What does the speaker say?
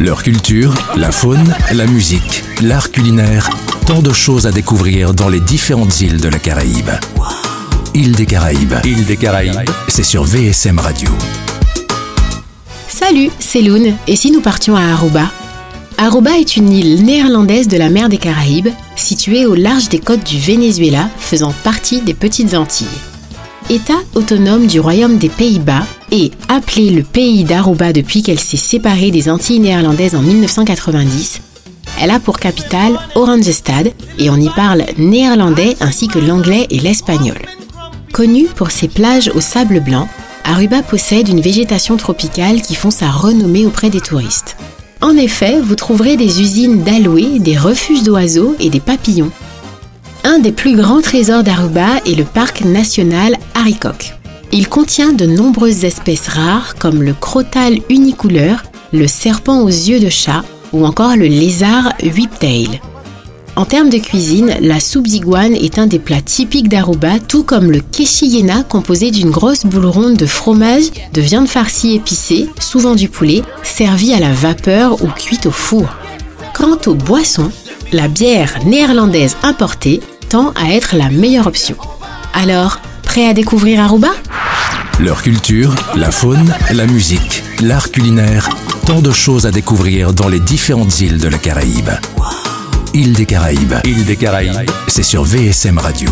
Leur culture, la faune, la musique, l'art culinaire, tant de choses à découvrir dans les différentes îles de la Caraïbe. Île des Caraïbes. Île des Caraïbes, c'est sur VSM Radio. Salut, c'est Loon, et si nous partions à Aruba? Aruba est une île néerlandaise de la mer des Caraïbes, située au large des côtes du Venezuela, faisant partie des Petites Antilles. État autonome du Royaume des Pays-Bas et appelée le pays d'Aruba depuis qu'elle s'est séparée des Antilles néerlandaises en 1990, elle a pour capitale Orangestad et on y parle néerlandais ainsi que l'anglais et l'espagnol. Connue pour ses plages au sable blanc, Aruba possède une végétation tropicale qui font sa renommée auprès des touristes. En effet, vous trouverez des usines d'aloe, des refuges d'oiseaux et des papillons. Un des plus grands trésors d'Aruba est le parc national Haricok. Il contient de nombreuses espèces rares comme le crotal unicouleur, le serpent aux yeux de chat ou encore le lézard whiptail. En termes de cuisine, la soupe d'iguane est un des plats typiques d'Aruba, tout comme le keshiyena composé d'une grosse boule ronde de fromage, de viande farcie épicée, souvent du poulet, servie à la vapeur ou cuite au four. Quant aux boissons, la bière néerlandaise importée tend à être la meilleure option. Alors, prêt à découvrir Aruba? Leur culture, la faune, la musique, l'art culinaire, tant de choses à découvrir dans les différentes îles de la Caraïbe. Île des Caraïbes. Île des Caraïbes, c'est sur VSM Radio.